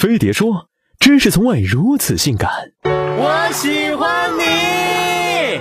飞碟说：“知识从未如此性感。”我喜欢你。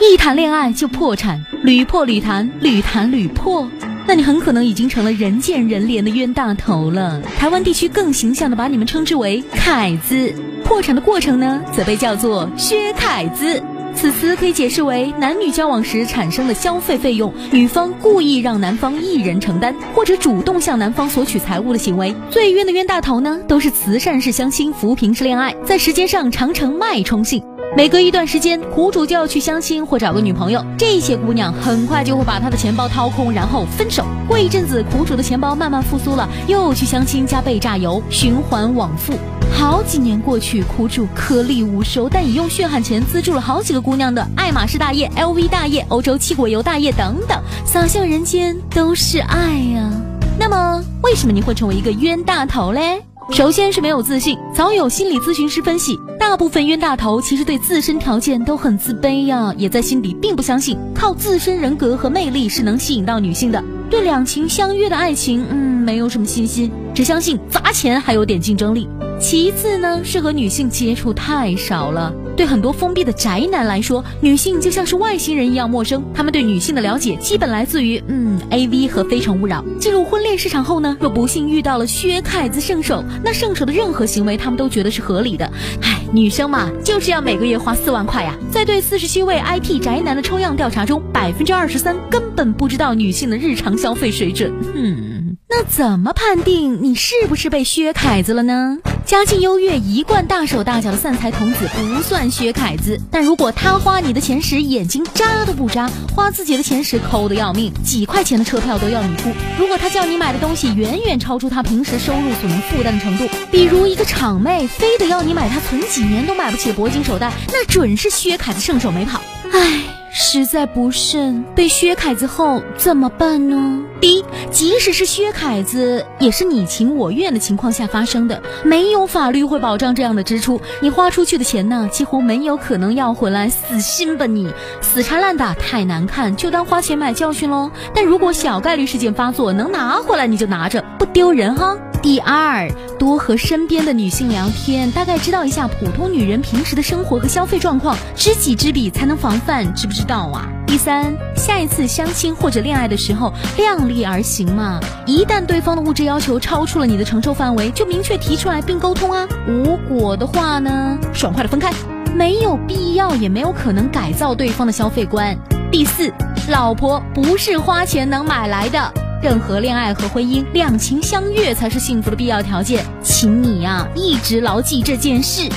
一谈恋爱就破产，屡破屡谈，屡谈屡破，那你很可能已经成了人见人怜的冤大头了。台湾地区更形象的把你们称之为“凯子”，破产的过程呢，则被叫做“薛凯子”。此词可以解释为男女交往时产生的消费费用，女方故意让男方一人承担，或者主动向男方索取财物的行为。最冤的冤大头呢，都是慈善式相亲、扶贫式恋爱，在时间上常成脉冲性。每隔一段时间，苦主就要去相亲或找个女朋友，这些姑娘很快就会把他的钱包掏空，然后分手。过一阵子，苦主的钱包慢慢复苏了，又去相亲加被榨油，循环往复。好几年过去，苦主颗粒无收，但已用血汗钱资助了好几个姑娘的爱马仕大业、LV 大业、欧洲七果油大业等等，洒向人间都是爱呀。那么，为什么你会成为一个冤大头嘞？首先是没有自信。早有心理咨询师分析，大部分冤大头其实对自身条件都很自卑呀，也在心底并不相信靠自身人格和魅力是能吸引到女性的。对两情相悦的爱情，嗯，没有什么信心，只相信砸钱还有点竞争力。其次呢，是和女性接触太少了。对很多封闭的宅男来说，女性就像是外星人一样陌生。他们对女性的了解基本来自于嗯 A V 和非诚勿扰。进入婚恋市场后呢，若不幸遇到了薛凯子圣手，那圣手的任何行为他们都觉得是合理的。唉，女生嘛，就是要每个月花四万块呀。在对四十七位 IT 宅男的抽样调查中，百分之二十三根本不知道女性的日常消费水准。哼，那怎么判定你是不是被薛凯子了呢？家境优越、一贯大手大脚的散财童子不算薛凯子，但如果他花你的钱时眼睛扎都不眨，花自己的钱时抠得要命，几块钱的车票都要你付；如果他叫你买的东西远远超出他平时收入所能负担的程度，比如一个厂妹非得要你买他存几年都买不起的铂金手袋，那准是薛凯子圣手没跑。唉。实在不慎被薛凯子后怎么办呢？第一，即使是薛凯子，也是你情我愿的情况下发生的，没有法律会保障这样的支出。你花出去的钱呢，几乎没有可能要回来。死心吧你！死缠烂打太难看，就当花钱买教训喽。但如果小概率事件发作，能拿回来你就拿着，不丢人哈。第二，多和身边的女性聊天，大概知道一下普通女人平时的生活和消费状况，知己知彼才能防范，知不知道啊？第三，下一次相亲或者恋爱的时候，量力而行嘛。一旦对方的物质要求超出了你的承受范围，就明确提出来并沟通啊。无果的话呢，爽快的分开，没有必要也没有可能改造对方的消费观。第四，老婆不是花钱能买来的。任何恋爱和婚姻，两情相悦才是幸福的必要条件，请你呀一直牢记这件事。